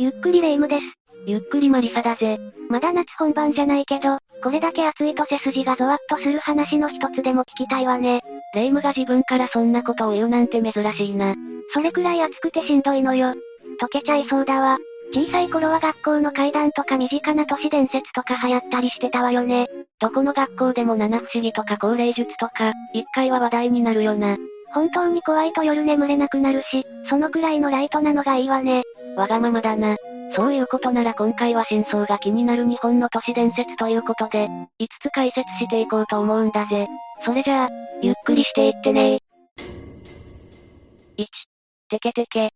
ゆっくりレ夢ムです。ゆっくりマリサだぜ。まだ夏本番じゃないけど、これだけ暑いと背筋がゾワッとする話の一つでも聞きたいわね。レ夢ムが自分からそんなことを言うなんて珍しいな。それくらい暑くてしんどいのよ。溶けちゃいそうだわ。小さい頃は学校の階段とか身近な都市伝説とか流行ったりしてたわよね。どこの学校でも七不思議とか高齢術とか、一回は話題になるよな。本当に怖いと夜眠れなくなるし、そのくらいのライトなのがいいわね。わがままだな。そういうことなら今回は真相が気になる日本の都市伝説ということで、5つ解説していこうと思うんだぜ。それじゃあ、ゆっくりしていってね1、テケテケ。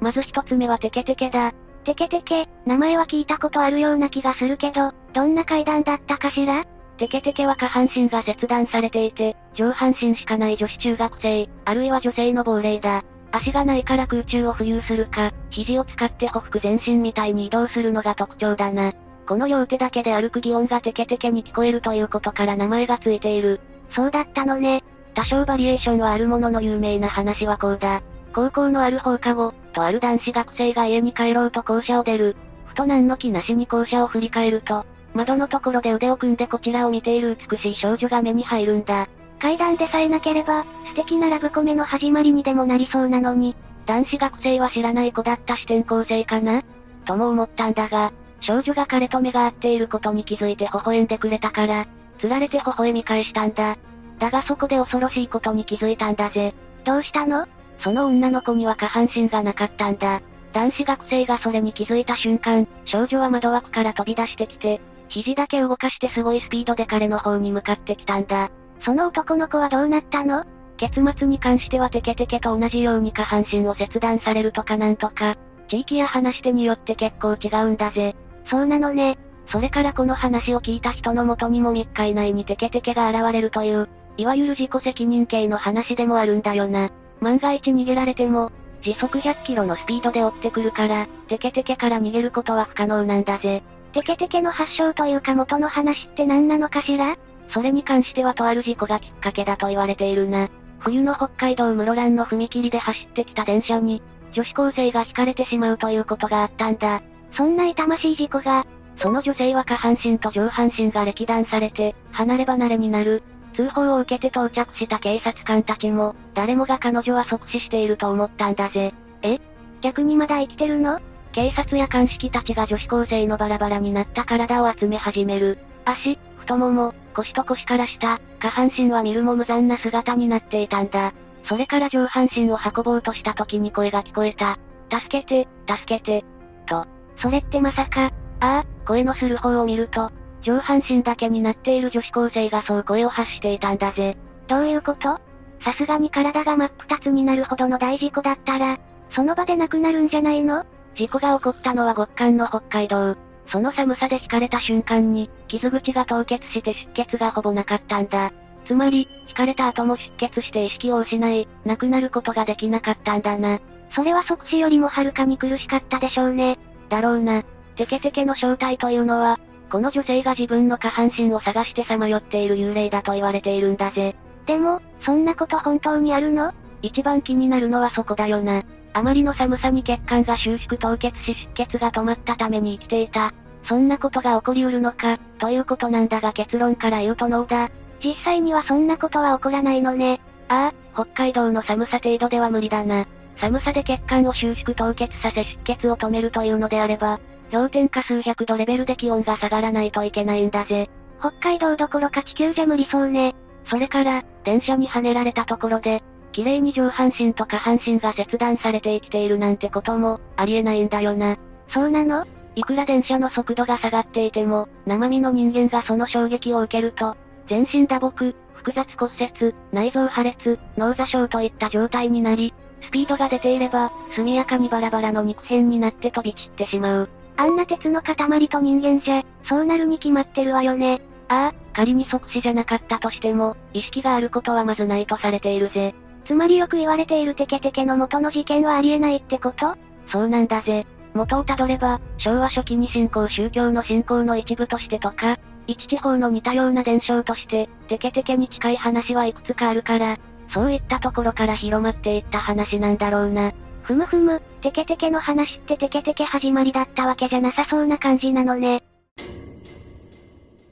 まず一つ目はテケテケだ。テケテケ、名前は聞いたことあるような気がするけど、どんな階段だったかしら？テケテケは下半身が切断されていて、上半身しかない女子中学生、あるいは女性の亡霊だ。足がないから空中を浮遊するか、肘を使って歩幅前進みたいに移動するのが特徴だな。この両手だけで歩く擬音がテケテケに聞こえるということから名前がついている。そうだったのね。多少バリエーションはあるものの有名な話はこうだ。高校のある放課後、とある男子学生が家に帰ろうと校舎を出る。ふと何の気なしに校舎を振り返ると、窓のところで腕を組んでこちらを見ている美しい少女が目に入るんだ。階段でさえなければ、素敵なラブコメの始まりにでもなりそうなのに。男子学生は知らない子だった視点構成かなとも思ったんだが、少女が彼と目が合っていることに気づいて微笑んでくれたから、釣られて微笑み返したんだ。だがそこで恐ろしいことに気づいたんだぜ。どうしたの？その女の子には下半身がなかったんだ。男子学生がそれに気づいた瞬間、少女は窓枠から飛び出してきて、肘だけ動かしてすごいスピードで彼の方に向かってきたんだ。その男の子はどうなったの？結末に関してはテケテケと同じように下半身を切断されるとかなんとか、地域や話し手によって結構違うんだぜ。そうなのね。それからこの話を聞いた人の元にも3日以内にテケテケが現れるという、いわゆる自己責任系の話でもあるんだよな。万が一逃げられても、時速100キロのスピードで追ってくるから、テケテケから逃げることは不可能なんだぜ。テケテケの発祥というか元の話って何なのかしら？それに関してはとある事故がきっかけだと言われているな。冬の北海道室蘭の踏切で走ってきた電車に、女子高生が引かれてしまうということがあったんだ。そんな痛ましい事故が、その女性は下半身と上半身が歴断されて、離れ離れになる。通報を受けて到着した警察官たちも、誰もが彼女は即死していると思ったんだぜ。え？逆にまだ生きてるの？警察や鑑識たちが女子高生のバラバラになった体を集め始める。足、太もも、腰と腰から下、下半身は見るも無残な姿になっていたんだ。それから上半身を運ぼうとした時に声が聞こえた。助けて、助けて。と。それってまさか、ああ、声のする方を見ると、上半身だけになっている女子高生がそう声を発していたんだぜ。どういうこと？さすがに体が真っ二つになるほどの大事故だったら、その場で亡くなるんじゃないの？事故が起こったのは極寒の北海道。その寒さで引かれた瞬間に、傷口が凍結して出血がほぼなかったんだ。つまり、引かれた後も出血して意識を失い、亡くなることができなかったんだな。それは即死よりもはるかに苦しかったでしょうね。だろうな。テケテケの正体というのは、この女性が自分の下半身を探してさまよっている幽霊だと言われているんだぜ。でも、そんなこと本当にあるの？一番気になるのはそこだよな。あまりの寒さに血管が収縮凍結し出血が止まったために生きていた。そんなことが起こりうるのか、ということなんだが結論から言うとノーだ。実際にはそんなことは起こらないのね。ああ、北海道の寒さ程度では無理だな。寒さで血管を収縮凍結させ出血を止めるというのであれば、氷点下数百度レベルで気温が下がらないといけないんだぜ。北海道どころか地球じゃ無理そうね。それから、電車に跳ねられたところで、綺麗に上半身と下半身が切断されて生きているなんてことも、ありえないんだよな。そうなの？いくら電車の速度が下がっていても、生身の人間がその衝撃を受けると、全身打撲、複雑骨折、内臓破裂、脳挫傷といった状態になり、スピードが出ていれば、速やかにバラバラの肉片になって飛び散ってしまう。あんな鉄の塊と人間じゃ、そうなるに決まってるわよね。ああ、仮に即死じゃなかったとしても、意識があることはまずないとされているぜ。つまりよく言われているテケテケの元の事件はありえないってこと？そうなんだぜ。元をたどれば、昭和初期に信仰宗教の信仰の一部としてとか、一地方の似たような伝承として、テケテケに近い話はいくつかあるから、そういったところから広まっていった話なんだろうな。ふむふむ、テケテケの話ってテケテケ始まりだったわけじゃなさそうな感じなのね。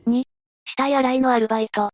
2、死体洗いのアルバイト。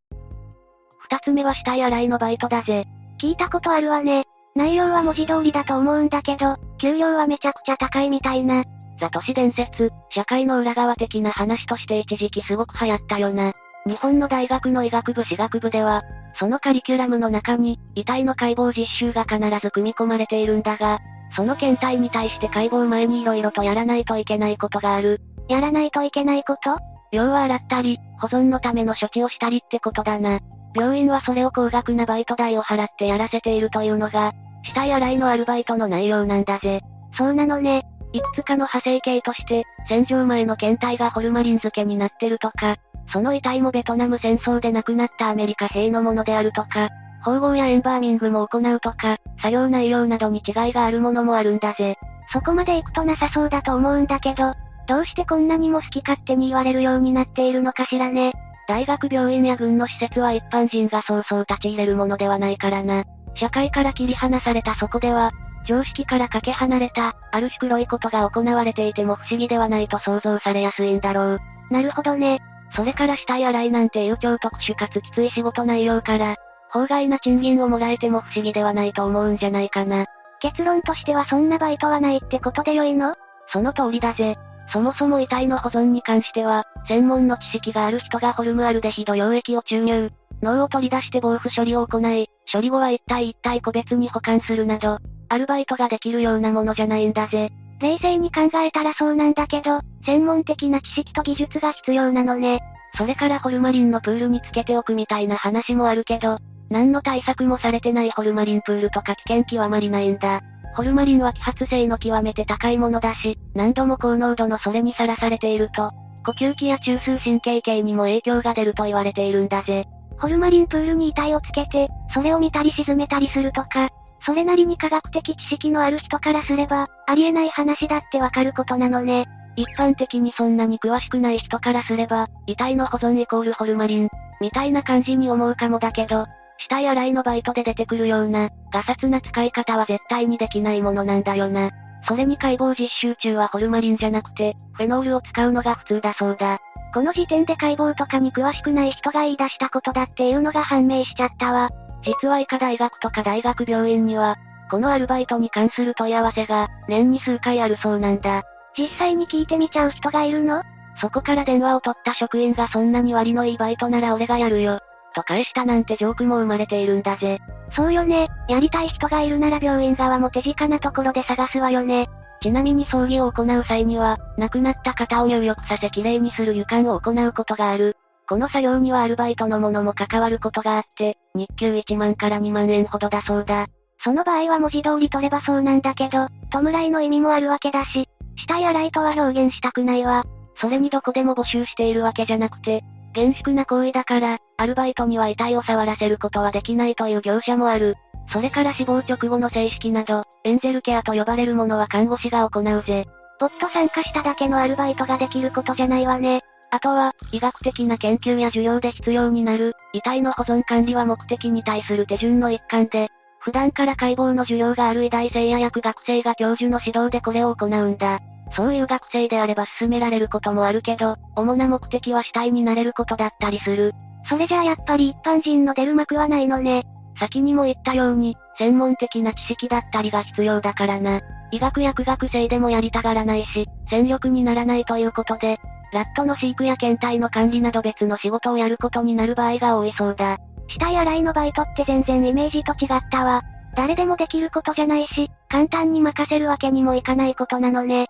二つ目は死体洗いのバイトだぜ。聞いたことあるわね。内容は文字通りだと思うんだけど、給料はめちゃくちゃ高いみたいな。ザ都市伝説、社会の裏側的な話として一時期すごく流行ったよな。日本の大学の医学部私学部では、そのカリキュラムの中に、遺体の解剖実習が必ず組み込まれているんだが、その検体に対して解剖前に色々とやらないといけないことがある。やらないといけないこと？要は洗ったり、保存のための処置をしたりってことだな。病院はそれを高額なバイト代を払ってやらせているというのが、死体洗いのアルバイトの内容なんだぜ。そうなのね。いくつかの派生形として、戦場前の検体がホルマリン漬けになってるとか、その遺体もベトナム戦争で亡くなったアメリカ兵のものであるとか、縫合やエンバーミングも行うとか、作業内容などに違いがあるものもあるんだぜ。そこまで行くとなさそうだと思うんだけど、どうしてこんなにも好き勝手に言われるようになっているのかしらね。大学病院や軍の施設は一般人がそうそう立ち入れるものではないからな。社会から切り離されたそこでは、常識からかけ離れた、ある種黒いことが行われていても不思議ではないと想像されやすいんだろう。なるほどね。それから死体洗いなんていう超特殊かつきつい仕事内容から、法外な賃金をもらえても不思議ではないと思うんじゃないかな。結論としてはそんなバイトはないってことでよいの？その通りだぜ。そもそも遺体の保存に関しては、専門の知識がある人がホルムアルデヒド溶液を注入、脳を取り出して防腐処理を行い、処理後は一体一体個別に保管するなど、アルバイトができるようなものじゃないんだぜ。冷静に考えたらそうなんだけど、専門的な知識と技術が必要なのね。それからホルマリンのプールにつけておくみたいな話もあるけど、何の対策もされてないホルマリンプールとか危険極まりないんだ。ホルマリンは揮発性の極めて高いものだし、何度も高濃度のそれにさらされていると、呼吸器や中枢神経系にも影響が出ると言われているんだぜ。ホルマリンプールに遺体をつけて、それを見たり沈めたりするとか、それなりに科学的知識のある人からすれば、ありえない話だってわかることなのね。一般的にそんなに詳しくない人からすれば、遺体の保存イコールホルマリン、みたいな感じに思うかもだけど、死体洗いのバイトで出てくるような、ガサツな使い方は絶対にできないものなんだよな。それに解剖実習中はホルマリンじゃなくて、フェノールを使うのが普通だそうだ。この時点で解剖とかに詳しくない人が言い出したことだっていうのが判明しちゃったわ。実は医科大学とか大学病院には、このアルバイトに関する問い合わせが、年に数回あるそうなんだ。実際に聞いてみちゃう人がいるの？そこから電話を取った職員がそんなに割のいいバイトなら俺がやるよ。と返したなんてジョークも生まれているんだぜ。そうよね。やりたい人がいるなら病院側も手近なところで探すわよね。ちなみに葬儀を行う際には、亡くなった方を入浴させきれいにする湯管を行うことがある。この作業にはアルバイトのものも関わることがあって、日給1万から2万円ほどだそうだ。その場合は文字通り取ればそうなんだけど、弔いの意味もあるわけだし、死体洗いとは表現したくないわ。それにどこでも募集しているわけじゃなくて、厳粛な行為だから、アルバイトには遺体を触らせることはできないという業者もある。それから死亡直後の正式など、エンゼルケアと呼ばれるものは看護師が行うぜ。ぼっと参加しただけのアルバイトができることじゃないわね。あとは、医学的な研究や授業で必要になる、遺体の保存管理は目的に対する手順の一環で、普段から解剖の授業がある医大生や薬学生が教授の指導でこれを行うんだ。そういう学生であれば進められることもあるけど、主な目的は死体になれることだったりする。それじゃあやっぱり一般人の出る幕はないのね。先にも言ったように、専門的な知識だったりが必要だからな。医学薬学生でもやりたがらないし、戦力にならないということで、ラットの飼育や検体の管理など別の仕事をやることになる場合が多いそうだ。死体洗いのバイトって全然イメージと違ったわ。誰でもできることじゃないし、簡単に任せるわけにもいかないことなのね。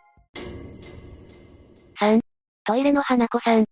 3、トイレの花子さん。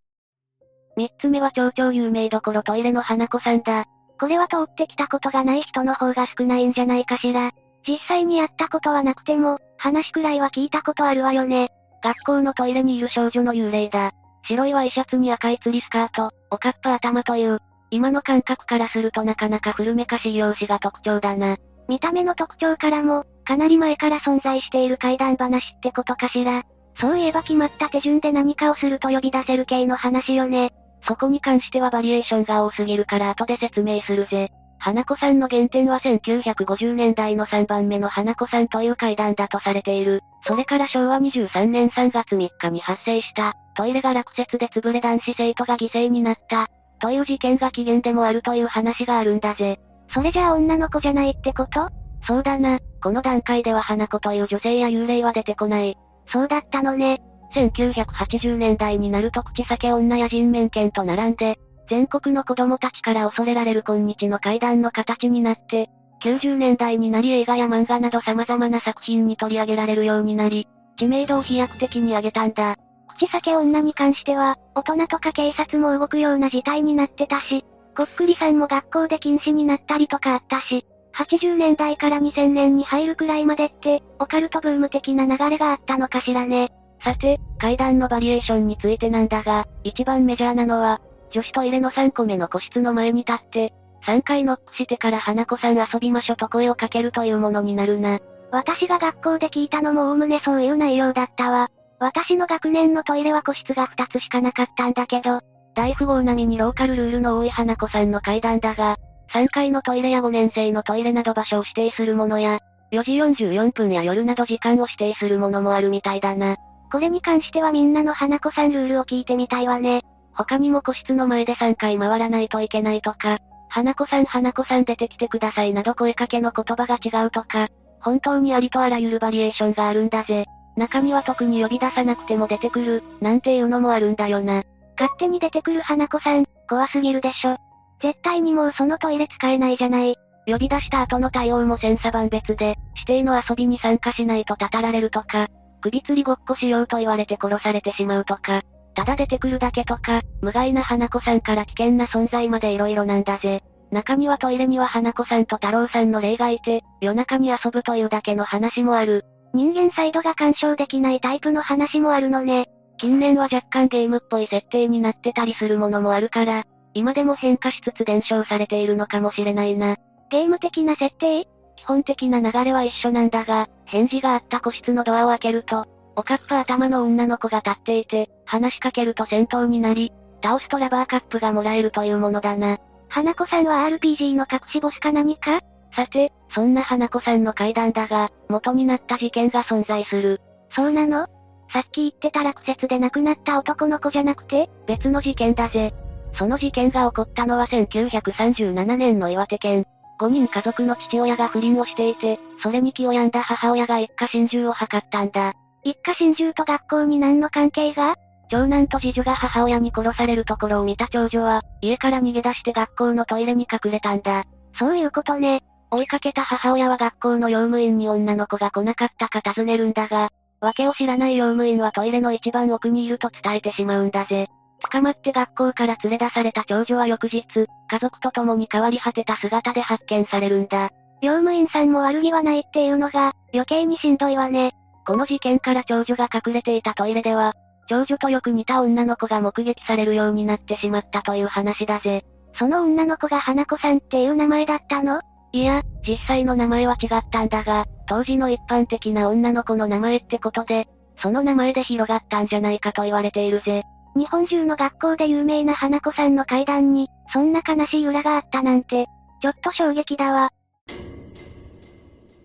三つ目は超々有名どころトイレの花子さんだ。これは通ってきたことがない人の方が少ないんじゃないかしら。実際にやったことはなくても、話くらいは聞いたことあるわよね。学校のトイレにいる少女の幽霊だ。白いワイシャツに赤い釣りスカート、おかっぱ頭という、今の感覚からするとなかなか古めかしい容姿が特徴だな。見た目の特徴からも、かなり前から存在している怪談話ってことかしら。そういえば決まった手順で何かをすると呼び出せる系の話よね。そこに関してはバリエーションが多すぎるから後で説明するぜ。花子さんの原点は1950年代の3番目の花子さんという階段だとされている。それから昭和23年3月3日に発生した、トイレが落雪で潰れ男子生徒が犠牲になった、という事件が起源でもあるという話があるんだぜ。それじゃあ女の子じゃないってこと？そうだな、この段階では花子という女性や幽霊は出てこない。そうだったのね。1980年代になると口裂け女や人面犬と並んで、全国の子供たちから恐れられる今日の階段の形になって、90年代になり映画や漫画など様々な作品に取り上げられるようになり、知名度を飛躍的に上げたんだ。口裂け女に関しては、大人とか警察も動くような事態になってたし、こっくりさんも学校で禁止になったりとかあったし、80年代から2000年に入るくらいまでって、オカルトブーム的な流れがあったのかしらね。さて、階段のバリエーションについてなんだが、一番メジャーなのは、女子トイレの3個目の個室の前に立って、3回ノックしてから花子さん遊びましょと声をかけるというものになるな。私が学校で聞いたのもおおむねそういう内容だったわ。私の学年のトイレは個室が2つしかなかったんだけど、大富豪並みにローカルルールの多い花子さんの階段だが、3階のトイレや5年生のトイレなど場所を指定するものや、4時44分や夜など時間を指定するものもあるみたいだな。これに関してはみんなの花子さんルールを聞いてみたいわね。他にも個室の前で3回回らないといけないとか、花子さん花子さん出てきてくださいなど声かけの言葉が違うとか、本当にありとあらゆるバリエーションがあるんだぜ。中には特に呼び出さなくても出てくる、なんていうのもあるんだよな。勝手に出てくる花子さん、怖すぎるでしょ。絶対にもうそのトイレ使えないじゃない。呼び出した後の対応も千差万別で、指定の遊びに参加しないとたたられるとか、首吊りごっこしようと言われて殺されてしまうとか、ただ出てくるだけとか、無害な花子さんから危険な存在まで色々なんだぜ。中にはトイレには花子さんと太郎さんの霊がいて、夜中に遊ぶというだけの話もある。人間サイドが干渉できないタイプの話もあるのね。近年は若干ゲームっぽい設定になってたりするものもあるから、今でも変化しつつ伝承されているのかもしれないな。ゲーム的な設定？基本的な流れは一緒なんだが、返事があった個室のドアを開けると、おかっぱ頭の女の子が立っていて、話しかけると戦闘になり、倒すとラバーカップがもらえるというものだな。花子さんは RPG の隠しボスか何か？さて、そんな花子さんの階段だが、元になった事件が存在する。そうなの？さっき言ってた落雪で亡くなった男の子じゃなくて？別の事件だぜ。その事件が起こったのは1937年の岩手県。5人家族の父親が不倫をしていて、それに気を病んだ母親が一家心中を図ったんだ。一家心中と学校に何の関係が？長男と次女が母親に殺されるところを見た長女は、家から逃げ出して学校のトイレに隠れたんだ。そういうことね。追いかけた母親は学校の用務員に女の子が来なかったか尋ねるんだが、訳を知らない用務員はトイレの一番奥にいると伝えてしまうんだぜ。捕まって学校から連れ出された長女は翌日、家族と共に変わり果てた姿で発見されるんだ。用務員さんも悪気はないっていうのが、余計にしんどいわね。この事件から長女が隠れていたトイレでは、長女とよく似た女の子が目撃されるようになってしまったという話だぜ。その女の子が花子さんっていう名前だったの？いや、実際の名前は違ったんだが、当時の一般的な女の子の名前ってことで、その名前で広がったんじゃないかと言われているぜ。日本中の学校で有名な花子さんの階段に、そんな悲しい裏があったなんて、ちょっと衝撃だわ。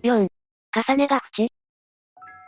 4. 重ねが縁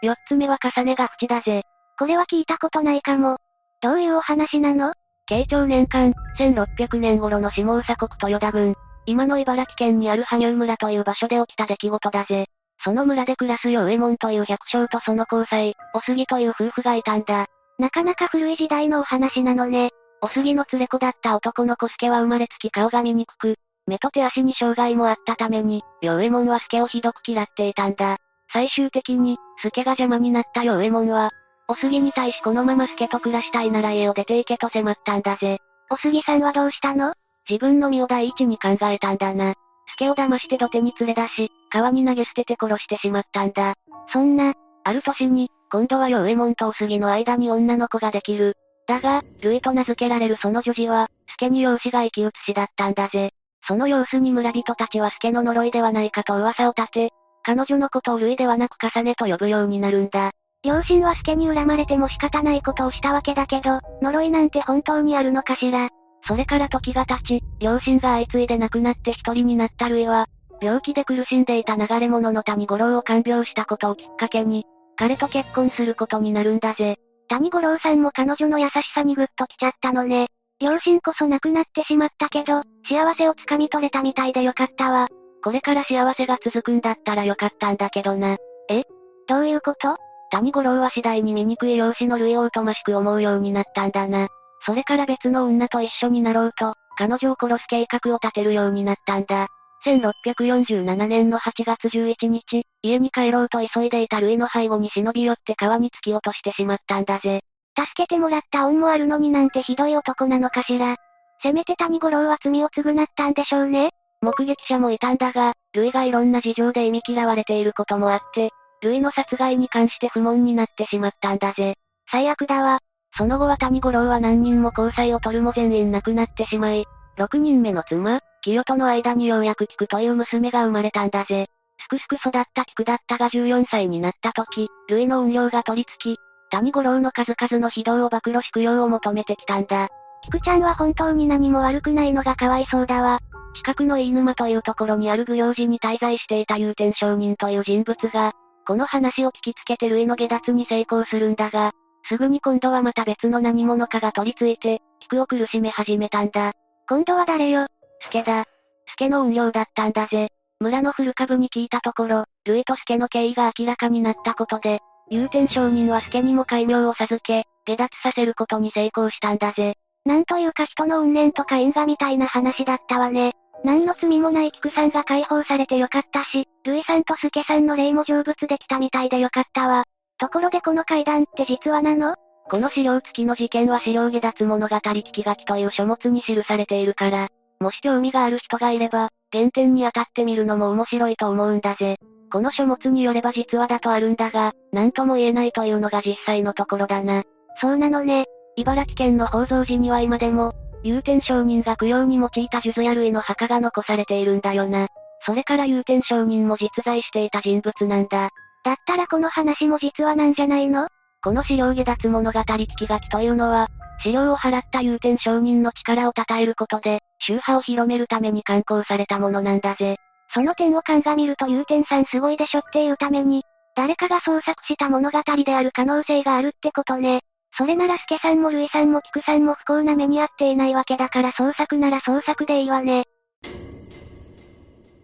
四つ目は重ねが縁だぜ。これは聞いたことないかも。どういうお話なの？慶長年間、1600年頃の下総国豊田郡、今の茨城県にある羽生村という場所で起きた出来事だぜ。その村で暮らす陽右衛門という百姓とその交際、お杉という夫婦がいたんだ。なかなか古い時代のお話なのね。お杉の連れ子だった男の子助は生まれつき顔が見にくく、目と手足に障害もあったために、陽右衛門は助をひどく嫌っていたんだ。最終的に、助が邪魔になった陽右衛門は、お杉に対しこのまま助と暮らしたいなら家を出て行けと迫ったんだぜ。お杉さんはどうしたの？自分の身を第一に考えたんだな。助を騙して土手に連れ出し、川に投げ捨てて殺してしまったんだ。そんな、ある年に、今度は陽右衛門とお杉の間に女の子ができる。だが、ルイと名付けられるその女児は、助に養子が生き写しだったんだぜ。その様子に村人たちは助の呪いではないかと噂を立て、彼女のことを類ではなく重ねと呼ぶようになるんだ。両親は助に恨まれても仕方ないことをしたわけだけど、呪いなんて本当にあるのかしら。それから時が経ち、両親が相次いで亡くなって一人になったルイは、病気で苦しんでいた流れ者の谷五郎を看病したことをきっかけに、彼と結婚することになるんだぜ。谷五郎さんも彼女の優しさにグッと来ちゃったのね。両親こそ亡くなってしまったけど、幸せをつかみ取れたみたいでよかったわ。これから幸せが続くんだったらよかったんだけどな。え？どういうこと？谷五郎は次第に醜い容姿の類を疎ましく思うようになったんだな。それから別の女と一緒になろうと、彼女を殺す計画を立てるようになったんだ。1647年の8月11日、家に帰ろうと急いでいたルイの背後に忍び寄って川に突き落としてしまったんだぜ。助けてもらった恩もあるのになんてひどい男なのかしら。せめて谷五郎は罪を償ったんでしょうね。目撃者もいたんだが、ルイがいろんな事情で忌み嫌われていることもあって、ルイの殺害に関して不問になってしまったんだぜ。最悪だわ。その後は谷五郎は何人も交際を取るも全員亡くなってしまい、6人目の妻、清との間にようやく菊という娘が生まれたんだぜ。すくすく育った菊だったが14歳になった時、類の運用が取り付き、谷五郎の数々の非道を暴露し供養を求めてきたんだ。菊ちゃんは本当に何も悪くないのがかわいそうだわ。近くの飯沼というところにある舞踊寺に滞在していた有天商人という人物が、この話を聞きつけて類の下脱に成功するんだが、すぐに今度はまた別の何者かが取り付いて、菊を苦しめ始めたんだ。今度は誰よ？助だ。助の運用だったんだぜ。村の古株に聞いたところ、ルイと助の経緯が明らかになったことで、有天商人は助にも戒名を授け、下脱させることに成功したんだぜ。なんというか人の運念とか因果みたいな話だったわね。何の罪もない菊さんが解放されてよかったし、ルイさんとスケさんの霊も成仏できたみたいでよかったわ。ところでこの階段って実話なの？この資料付きの事件は資料下脱物語聞き書きという書物に記されているから、もし興味がある人がいれば、原点に当たってみるのも面白いと思うんだぜ。この書物によれば実話だとあるんだが、なんとも言えないというのが実際のところだな。そうなのね。茨城県の宝蔵寺には今でも、有天商人が供養に用いた数珠や類の墓が残されているんだよな。それから有天商人も実在していた人物なんだ。だったらこの話も実話なんじゃないの？この資料下脱物語聞き書きというのは、資料を払った有天商人の力を称えることで、宗派を広めるために刊行されたものなんだぜ。その点を鑑みると有天さんすごいでしょっていうために、誰かが創作した物語である可能性があるってことね。それなら助さんも類さんも菊さんも不幸な目に遭っていないわけだから創作なら創作でいいわね。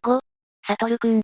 5、サトルくん。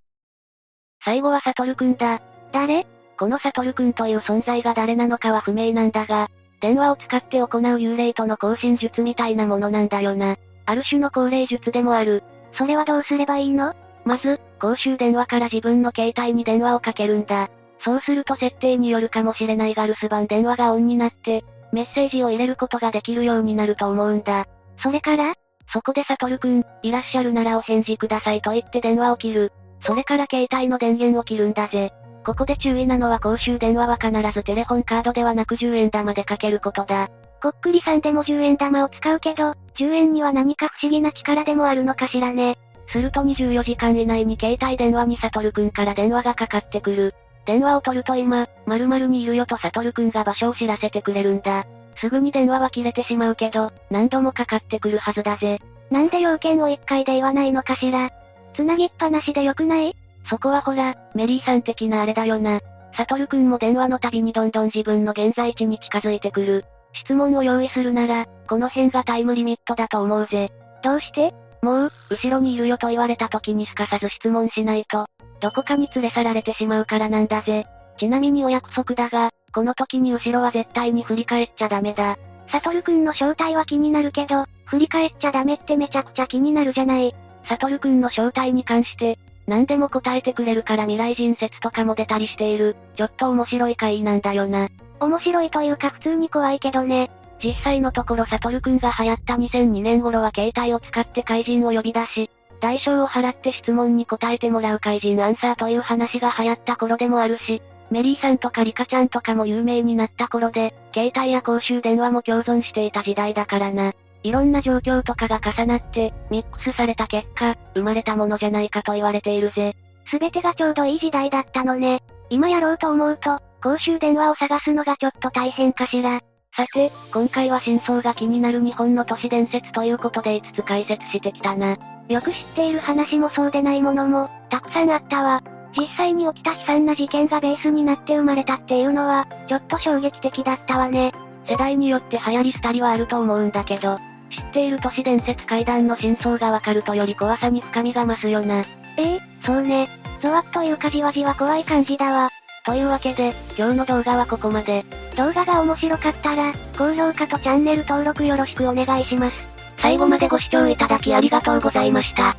最後はサトルくんだ。誰？このサトルくんという存在が誰なのかは不明なんだが、電話を使って行う幽霊との交信術みたいなものなんだよな。ある種の高齢術でもある。それはどうすればいいの？まず、公衆電話から自分の携帯に電話をかけるんだ。そうすると設定によるかもしれないが留守番電話がオンになって、メッセージを入れることができるようになると思うんだ。それから？そこでサトルくん、いらっしゃるならお返事くださいと言って電話を切る。それから携帯の電源を切るんだぜ。ここで注意なのは公衆電話は必ずテレホンカードではなく10円玉でかけることだ。こっくりさんでも10円玉を使うけど、10円には何か不思議な力でもあるのかしらね。すると24時間以内に携帯電話にサトルくんから電話がかかってくる。電話を取ると今、〇〇にいるよとサトルくんが場所を知らせてくれるんだ。すぐに電話は切れてしまうけど、何度もかかってくるはずだぜ。なんで要件を1回で言わないのかしら。つなぎっぱなしでよくない？そこはほら、メリーさん的なあれだよな。サトルくんも電話の度にどんどん自分の現在地に近づいてくる。質問を用意するなら、この辺がタイムリミットだと思うぜ。どうして？もう、後ろにいるよと言われた時にすかさず質問しないと、どこかに連れ去られてしまうからなんだぜ。ちなみにお約束だが、この時に後ろは絶対に振り返っちゃダメだ。サトルくんの正体は気になるけど、振り返っちゃダメってめちゃくちゃ気になるじゃない。サトルくんの正体に関して、何でも答えてくれるから未来人説とかも出たりしている、ちょっと面白い回なんだよな。面白いというか普通に怖いけどね。実際のところサトルくんが流行った2002年頃は携帯を使って怪人を呼び出し、代償を払って質問に答えてもらう怪人アンサーという話が流行った頃でもあるし、メリーさんとかリカちゃんとかも有名になった頃で、携帯や公衆電話も共存していた時代だからな。いろんな状況とかが重なって、ミックスされた結果、生まれたものじゃないかと言われているぜ。すべてがちょうどいい時代だったのね。今やろうと思うと、公衆電話を探すのがちょっと大変かしら。さて、今回は真相が気になる日本の都市伝説ということで5つ解説してきたな。よく知っている話もそうでないものも、たくさんあったわ。実際に起きた悲惨な事件がベースになって生まれたっていうのは、ちょっと衝撃的だったわね。世代によって流行り廃りはあると思うんだけど、知っている都市伝説怪談の真相がわかるとより怖さに深みが増すよな。ええそうね。ゾワッというかじわじわ怖い感じだわ。というわけで、今日の動画はここまで。動画が面白かったら、高評価とチャンネル登録よろしくお願いします。最後までご視聴いただきありがとうございました。